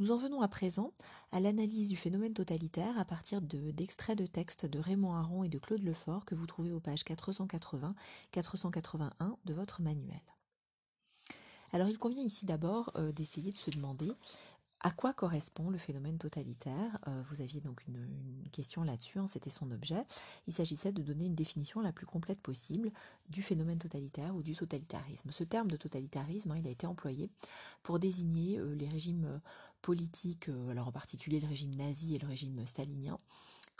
Nous en venons à présent à l'analyse du phénomène totalitaire à partir d'extraits de, textes de Raymond Aron et de Claude Lefort que vous trouvez aux pages 480-481 de votre manuel. Alors il convient ici d'abord euh, d'essayer de se demander à quoi correspond le phénomène totalitaire? Euh, Vous aviez donc une, question là-dessus, hein, c'était son objet. Il s'agissait de donner une définition la plus complète possible du phénomène totalitaire ou du totalitarisme. Ce terme de totalitarisme, hein, il a été employé pour désigner euh, les régimes politiques, alors en particulier le régime nazi et le régime stalinien,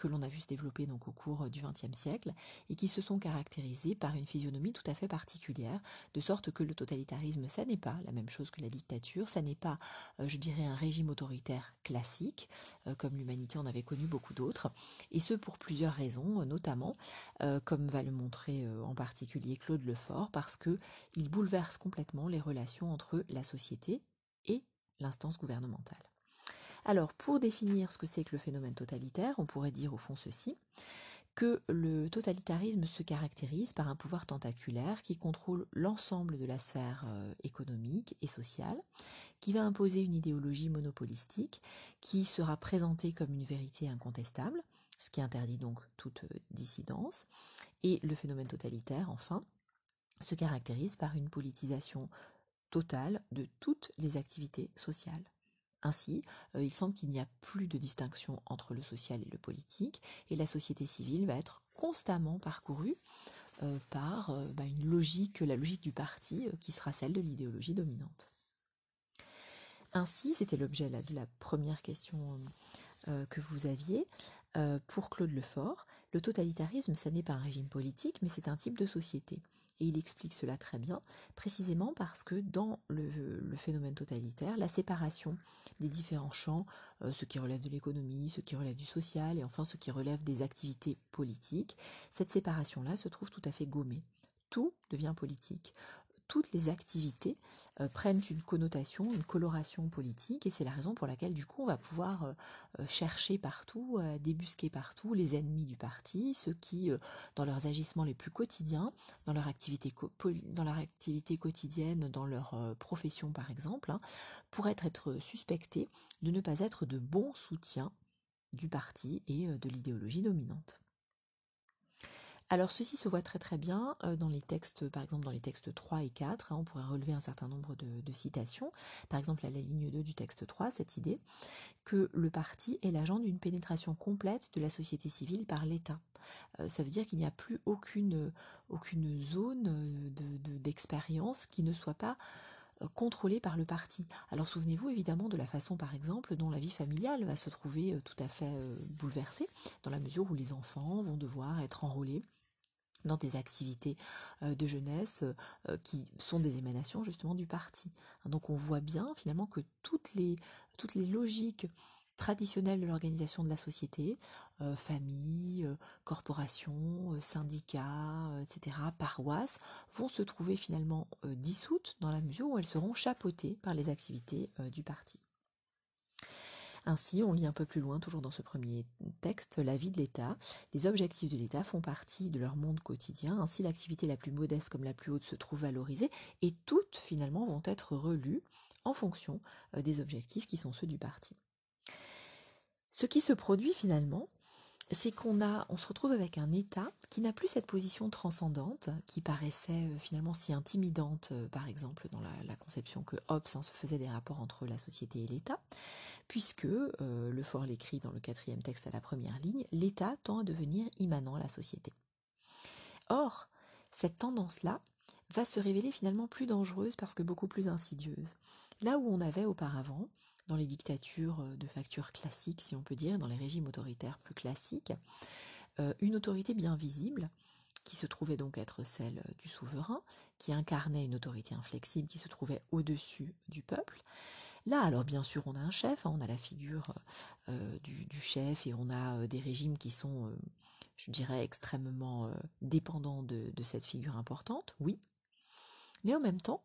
que l'on a vu se développer donc au cours du XXe siècle et qui se sont caractérisés par une physionomie tout à fait particulière, de sorte que le totalitarisme, ça n'est pas la même chose que la dictature, ça n'est pas, euh, je dirais, un régime autoritaire classique, euh, comme l'humanité en avait connu beaucoup d'autres, et ce pour plusieurs raisons, notamment, euh, comme va le montrer en particulier Claude Lefort, parce que il bouleverse complètement les relations entre la société et l'instance gouvernementale. Alors, pour définir ce que c'est que le phénomène totalitaire, on pourrait dire au fond ceci, que le totalitarisme se caractérise par un pouvoir tentaculaire qui contrôle l'ensemble de la sphère euh, économique et sociale, qui va imposer une idéologie monopolistique qui sera présentée comme une vérité incontestable, ce qui interdit donc toute euh, dissidence, et le phénomène totalitaire, enfin, se caractérise par une politisation totale de toutes les activités sociales. Ainsi, euh, il semble qu'il n'y a plus de distinction entre le social et le politique, et la société civile va être constamment parcourue euh, par euh, bah, la logique du parti, qui sera celle de l'idéologie dominante. Ainsi, c'était l'objet de la première question que vous aviez. pour Claude Lefort, le totalitarisme, ça n'est pas un régime politique, mais c'est un type de société. Et il explique cela très bien, précisément parce que dans le, phénomène totalitaire, la séparation des différents champs, euh, ce qui relève de l'économie, ce qui relève du social et enfin ce qui relève des activités politiques, cette séparation-là se trouve tout à fait gommée. Tout devient politique toutes les activités euh, prennent une connotation, une coloration politique, et c'est la raison pour laquelle du coup on va pouvoir euh, euh, chercher partout, débusquer partout les ennemis du parti, ceux qui, dans leurs agissements les plus quotidiens, dans leur activité, quotidienne, dans leur profession par exemple, hein, pourraient être suspectés de ne pas être de bons soutiens du parti et de l'idéologie dominante. Alors ceci se voit très très bien euh, dans les textes, par exemple dans les textes 3 et 4, hein, on pourrait relever un certain nombre de, citations, par exemple à la ligne 2 du texte 3, cette idée que le parti est l'agent d'une pénétration complète de la société civile par l'État. Euh, ça veut dire qu'il n'y a plus aucune, zone euh, d'expérience qui ne soit pas contrôlée par le parti. Alors souvenez-vous évidemment de la façon par exemple dont la vie familiale va se trouver tout à fait bouleversée, dans la mesure où les enfants vont devoir être enrôlés dans des activités euh, de jeunesse euh, qui sont des émanations justement du parti. Donc on voit bien finalement que toutes les, logiques traditionnelles de l'organisation de la société, euh, famille, corporation, syndicats, etc., paroisses, vont se trouver finalement dissoutes dans la mesure où elles seront chapeautées par les activités du parti. Ainsi, on lit un peu plus loin, toujours dans ce premier texte, la vie de l'État. Les objectifs de l'État font partie de leur monde quotidien. Ainsi, l'activité la plus modeste comme la plus haute se trouve valorisée et toutes, finalement, vont être relues en fonction euh, des objectifs qui sont ceux du parti. Ce qui se produit finalement, c'est qu'on on se retrouve avec un État qui n'a plus cette position transcendante qui paraissait euh, finalement si intimidante, euh, par exemple dans la, conception que Hobbes hein, se faisait des rapports entre la société et l'État, puisque euh, le fort l'écrit dans le quatrième texte à la première ligne, l'État tend à devenir immanent à la société. Or, cette tendance-là va se révéler finalement plus dangereuse parce que beaucoup plus insidieuse. Là où on avait auparavant dans les dictatures euh, de facture classique, si on peut dire, dans les régimes autoritaires plus classiques, euh, une autorité bien visible, qui se trouvait donc être celle du souverain, qui incarnait une autorité inflexible qui se trouvait au-dessus du peuple. Là, alors bien sûr, on a un chef, hein, on a la figure euh, du, chef et on a des régimes qui sont, je dirais, extrêmement dépendants de, cette figure importante, oui. Mais en même temps,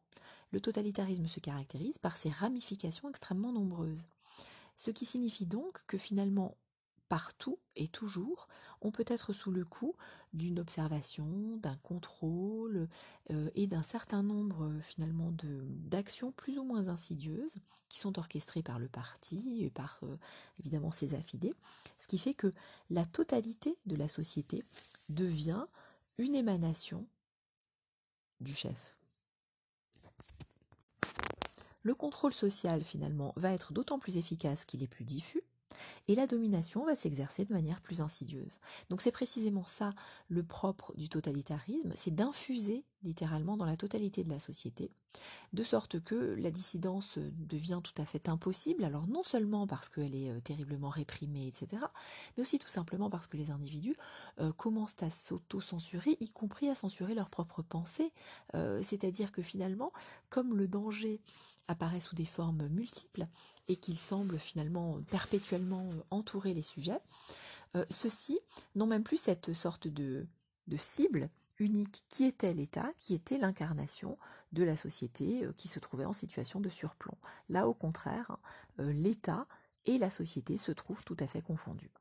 le totalitarisme se caractérise par ses ramifications extrêmement nombreuses. Ce qui signifie donc que finalement, partout et toujours, on peut être sous le coup d'une observation, d'un contrôle euh, et d'un certain nombre finalement d'actions plus ou moins insidieuses qui sont orchestrées par le parti et par euh, évidemment ses affidés, ce qui fait que la totalité de la société devient une émanation du chef. Le contrôle social, finalement, va être d'autant plus efficace qu'il est plus diffus, et la domination va s'exercer de manière plus insidieuse. Donc c'est précisément ça le propre du totalitarisme, c'est d'infuser littéralement dans la totalité de la société, de sorte que la dissidence devient tout à fait impossible, alors non seulement parce qu'elle est euh, terriblement réprimée, etc., mais aussi tout simplement parce que les individus euh, commencent à s'auto-censurer, y compris à censurer leurs propres pensées, euh, c'est-à-dire que finalement, comme le danger apparaît sous des formes multiples et qu'il semble finalement perpétuellement entourer les sujets, ceux-ci n'ont même plus cette sorte de, de cible unique qui était l'État, qui était l'incarnation de la société euh, qui se trouvait en situation de surplomb. Là, au contraire, euh, l'État et la société se trouvent tout à fait confondus.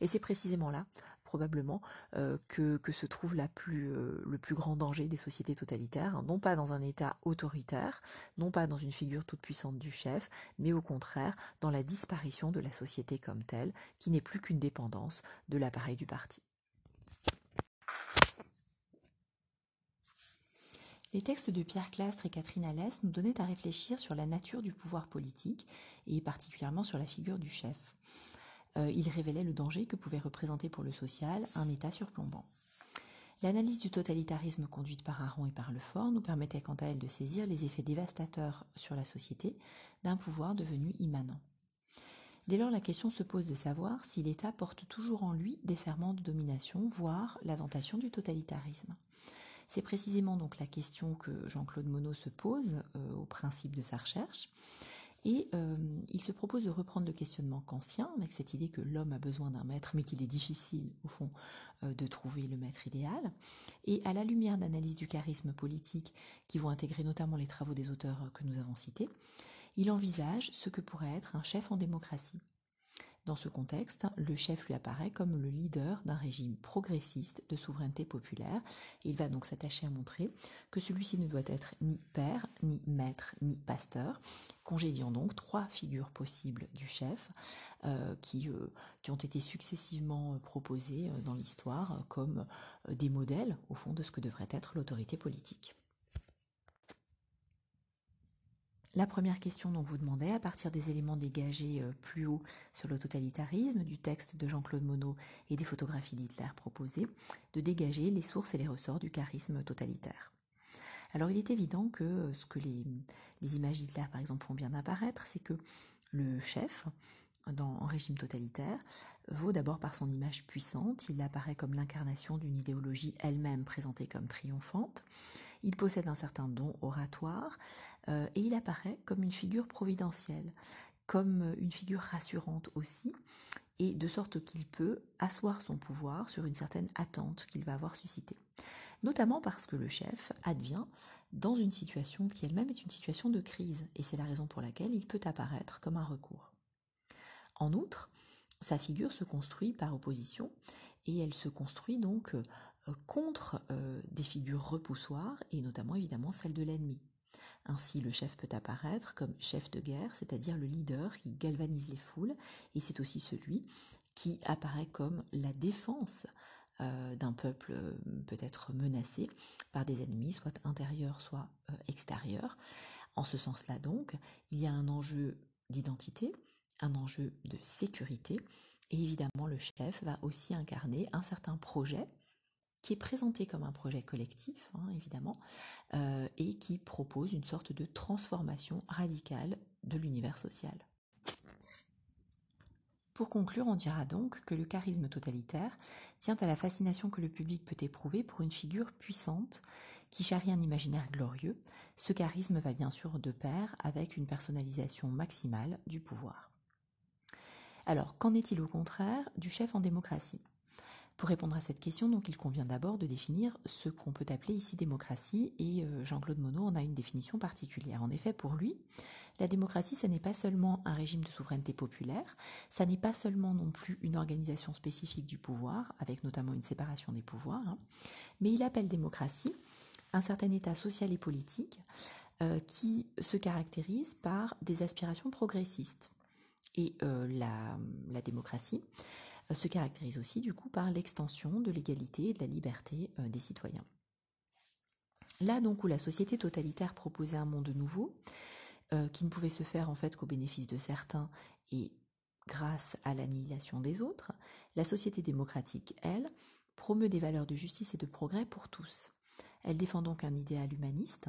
Et c'est précisément là, probablement, euh, que, se trouve la plus, le plus grand danger des sociétés totalitaires, hein. non pas dans un État autoritaire, non pas dans une figure toute puissante du chef, mais au contraire dans la disparition de la société comme telle, qui n'est plus qu'une dépendance de l'appareil du parti. Les textes de Pierre Clastre et Catherine Alès nous donnaient à réfléchir sur la nature du pouvoir politique et particulièrement sur la figure du chef. Euh, ils révélaient le danger que pouvait représenter pour le social un État surplombant. L'analyse du totalitarisme conduite par Aron et par Lefort nous permettait quant à elle de saisir les effets dévastateurs sur la société d'un pouvoir devenu immanent. Dès lors, la question se pose de savoir si l'État porte toujours en lui des ferments de domination, voire la tentation du totalitarisme. C'est précisément donc la question que Jean-Claude Monod se pose euh, au principe de sa recherche. Et euh, il se propose de reprendre le questionnement kantien avec cette idée que l'homme a besoin d'un maître, mais qu'il est difficile, au fond, euh, de trouver le maître idéal. Et à la lumière d'analyses du charisme politique qui vont intégrer notamment les travaux des auteurs que nous avons cités, il envisage ce que pourrait être un chef en démocratie. Dans ce contexte, le chef lui apparaît comme le leader d'un régime progressiste de souveraineté populaire. il va donc s'attacher à montrer que celui-ci ne doit être ni père, ni maître, ni pasteur, congédiant donc trois figures possibles du chef euh, qui, euh, qui ont été successivement proposées euh, dans l'histoire comme des modèles, au fond, de ce que devrait être l'autorité politique. La première question dont vous demandez, à partir des éléments dégagés euh, plus haut sur le totalitarisme, du texte de Jean-Claude Monod et des photographies d'Hitler proposées, de dégager les sources et les ressorts du charisme totalitaire. Alors il est évident que euh, ce que les, images d'Hitler par exemple font bien apparaître, c'est que le chef, dans, en régime totalitaire, vaut d'abord par son image puissante, il apparaît comme l'incarnation d'une idéologie elle-même présentée comme triomphante, il possède un certain don oratoire, euh, et il apparaît comme une figure providentielle, comme une figure rassurante aussi, et de sorte qu'il peut asseoir son pouvoir sur une certaine attente qu'il va avoir suscitée. Notamment parce que le chef advient dans une situation qui elle-même est une situation de crise, et c'est la raison pour laquelle il peut apparaître comme un recours. En outre, sa figure se construit par opposition, et elle se construit donc euh, contre euh, des figures repoussoires, et notamment évidemment celle de l'ennemi. Ainsi, le chef peut apparaître comme chef de guerre, c'est-à-dire le leader qui galvanise les foules, et c'est aussi celui qui apparaît comme la défense euh, d'un peuple euh, peut-être menacé par des ennemis, soit intérieurs, soit euh, extérieurs. En ce sens-là donc, il y a un enjeu d'identité, un enjeu de sécurité, et évidemment le chef va aussi incarner un certain projet qui est présenté comme un projet collectif, hein, évidemment, euh, et qui propose une sorte de transformation radicale de l'univers social. Pour conclure, on dira donc que le charisme totalitaire tient à la fascination que le public peut éprouver pour une figure puissante qui charrie un imaginaire glorieux. Ce charisme va bien sûr de pair avec une personnalisation maximale du pouvoir. Alors, qu'en est-il au contraire du chef en démocratie? Pour répondre à cette question, donc, il convient d'abord de définir ce qu'on peut appeler ici démocratie, et Jean-Claude Monod en a une définition particulière. En effet, pour lui, la démocratie, ce n'est pas seulement un régime de souveraineté populaire, ça n'est pas seulement non plus une organisation spécifique du pouvoir, avec notamment une séparation des pouvoirs, hein, mais il appelle démocratie un certain état social et politique euh, qui se caractérise par des aspirations progressistes. Et euh, la, démocratie euh, se caractérise aussi du coup par l'extension de l'égalité et de la liberté des citoyens. Là donc où la société totalitaire proposait un monde nouveau, qui ne pouvait se faire en fait qu'au bénéfice de certains et grâce à l'annihilation des autres, la société démocratique, elle, promeut des valeurs de justice et de progrès pour tous. Elle défend donc un idéal humaniste,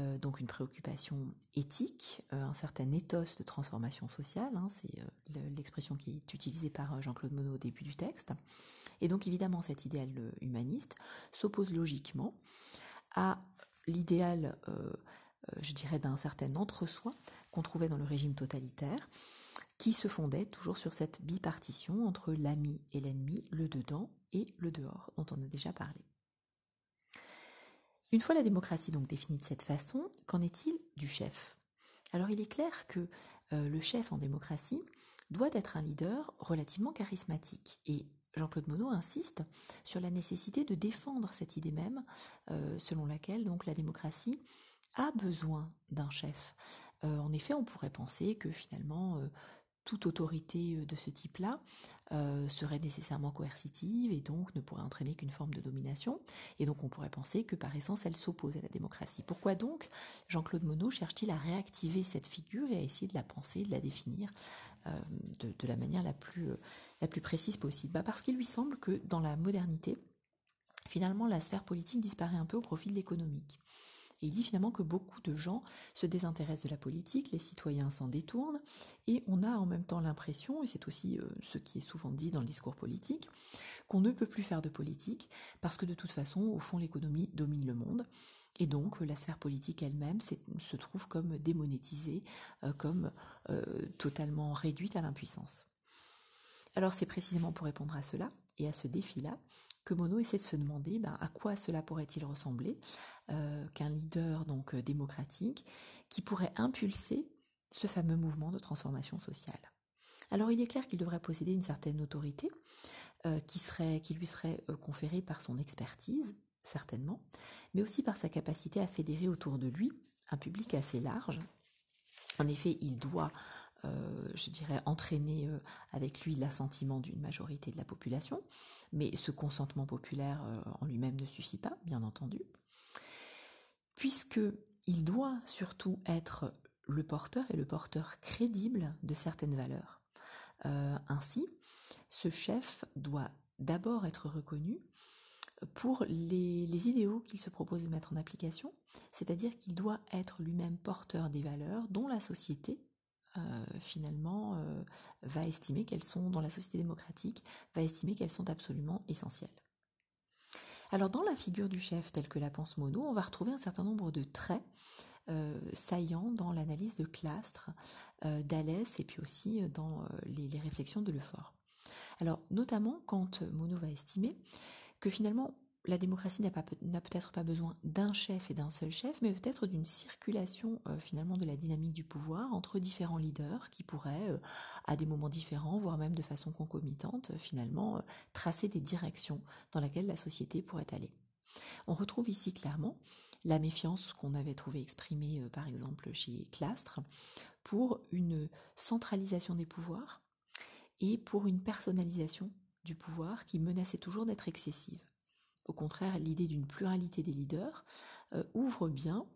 euh, donc une préoccupation éthique, euh, un certain ethos de transformation sociale, hein, c'est euh, l'expression qui est utilisée par Jean-Claude Monod au début du texte. Et donc évidemment cet idéal humaniste s'oppose logiquement à l'idéal, je dirais, d'un certain entre-soi qu'on trouvait dans le régime totalitaire, qui se fondait toujours sur cette bipartition entre l'ami et l'ennemi, le dedans et le dehors, dont on a déjà parlé. Une fois la démocratie donc définie de cette façon, qu'en est-il du chef? Alors il est clair que euh, le chef en démocratie doit être un leader relativement charismatique et Jean-Claude Monod insiste sur la nécessité de défendre cette idée même euh, selon laquelle donc la démocratie a besoin d'un chef. Euh, en effet, on pourrait penser que finalement toute autorité euh, de ce type-là euh, serait nécessairement coercitive et donc ne pourrait entraîner qu'une forme de domination. Et donc on pourrait penser que par essence elle s'oppose à la démocratie. Pourquoi donc Jean-Claude Monod cherche-t-il à réactiver cette figure et à essayer de la penser, de la définir euh, de, la manière la plus, précise possible? Bah Parce qu'il lui semble que dans la modernité, finalement la sphère politique disparaît un peu au profit de l'économique. Et il dit finalement que beaucoup de gens se désintéressent de la politique, les citoyens s'en détournent, et on a en même temps l'impression, et c'est aussi euh, ce qui est souvent dit dans le discours politique, qu'on ne peut plus faire de politique parce que de toute façon, au fond, l'économie domine le monde. Et donc la sphère politique elle-même se trouve comme démonétisée, euh, comme euh, totalement réduite à l'impuissance. Alors c'est précisément pour répondre à cela et à ce défi-là Mono essaie de se demander ben, à quoi cela pourrait-il ressembler euh, qu'un leader donc euh, démocratique qui pourrait impulser ce fameux mouvement de transformation sociale. Alors il est clair qu'il devrait posséder une certaine autorité euh, qui, qui lui serait conférée par son expertise, certainement, mais aussi par sa capacité à fédérer autour de lui un public assez large. En effet, il doit je dirais, entraîner euh, avec lui l'assentiment d'une majorité de la population, mais ce consentement populaire euh, en lui-même ne suffit pas, bien entendu, puisque il doit surtout être le porteur et le porteur crédible de certaines valeurs. ainsi, ce chef doit d'abord être reconnu pour les idéaux qu'il se propose de mettre en application, c'est-à-dire qu'il doit être lui-même porteur des valeurs dont la société euh, finalement euh, va estimer qu'elles sont, dans la société démocratique, va estimer qu'elles sont absolument essentielles. Alors dans la figure du chef telle que la pense Monod, on va retrouver un certain nombre de traits euh, saillants dans l'analyse de Clastre, d'Alès et puis aussi dans les, les, réflexions de Lefort. Alors notamment quand Monod va estimer que finalement la démocratie n'a peut-être pas besoin d'un chef et d'un seul chef, mais peut-être d'une circulation euh, finalement de la dynamique du pouvoir entre différents leaders qui pourraient, euh, à des moments différents, voire même de façon concomitante, finalement, euh, tracer des directions dans lesquelles la société pourrait aller. On retrouve ici clairement la méfiance qu'on avait trouvé exprimée par exemple chez Clastre pour une centralisation des pouvoirs et pour une personnalisation du pouvoir qui menaçait toujours d'être excessive. Au contraire, l'idée d'une pluralité des leaders euh, ouvre bien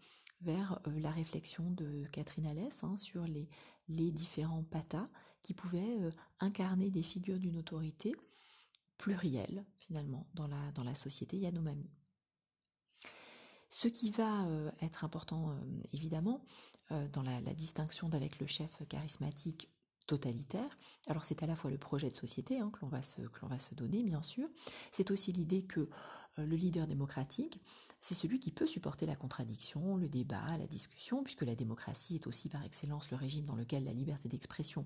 vers euh, la réflexion de Catherine Alès hein, sur les, différents patas qui pouvaient euh, incarner des figures d'une autorité plurielle finalement dans la, dans la société Yanomami. Ce qui va être important évidemment dans la, distinction d'avec le chef charismatique totalitaire. Alors c'est à la fois le projet de société hein, que l'on va, se donner, bien sûr. C'est aussi l'idée que euh, le leader démocratique, c'est celui qui peut supporter la contradiction, le débat, la discussion, puisque la démocratie est aussi par excellence le régime dans lequel la liberté d'expression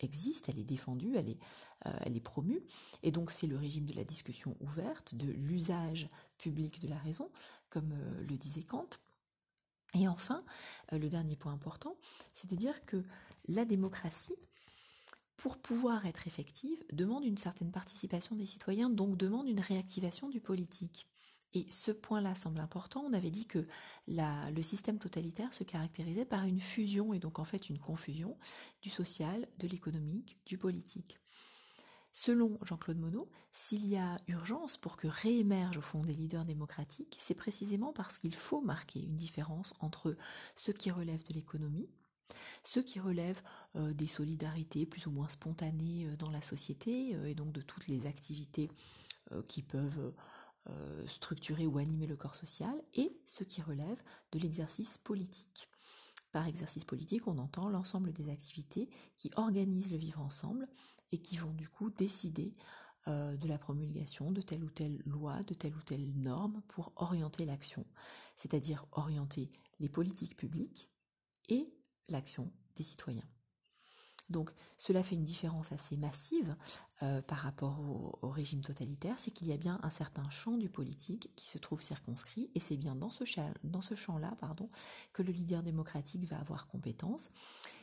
existe, elle est défendue, elle est, elle est promue. Et donc c'est le régime de la discussion ouverte, de l'usage public de la raison, comme le disait Kant. Et enfin, le dernier point important, c'est de dire que la démocratie, pour pouvoir être effective, demande une certaine participation des citoyens, donc demande une réactivation du politique. Et ce point-là semble important. On avait dit que le système totalitaire se caractérisait par une fusion et donc en fait une confusion du social, de l'économique, du politique. Selon Jean-Claude Monod, s'il y a urgence pour que réémergent au fond des leaders démocratiques, c'est précisément parce qu'il faut marquer une différence entre ce qui relève de l'économie, ce qui relève euh, des solidarités plus ou moins spontanées euh, dans la société euh, et donc de toutes les activités qui peuvent structurer ou animer le corps social, et ce qui relève de l'exercice politique. Par exercice politique, on entend l'ensemble des activités qui organisent le vivre ensemble et qui vont du coup décider de la promulgation de telle ou telle loi, de telle ou telle norme pour orienter l'action, c'est-à-dire orienter les politiques publiques et l'action des citoyens. Donc cela fait une différence assez massive euh, par rapport au, régime totalitaire, c'est qu'il y a bien un certain champ du politique qui se trouve circonscrit, et c'est bien dans ce, champ-là pardon, que le leader démocratique va avoir compétence.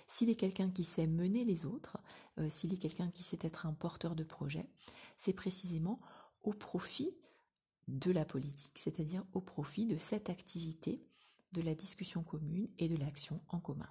S'il est quelqu'un qui sait mener les autres, euh, s'il est quelqu'un qui sait être un porteur de projet, c'est précisément au profit de la politique, c'est-à-dire au profit de cette activité de la discussion commune et de l'action en commun.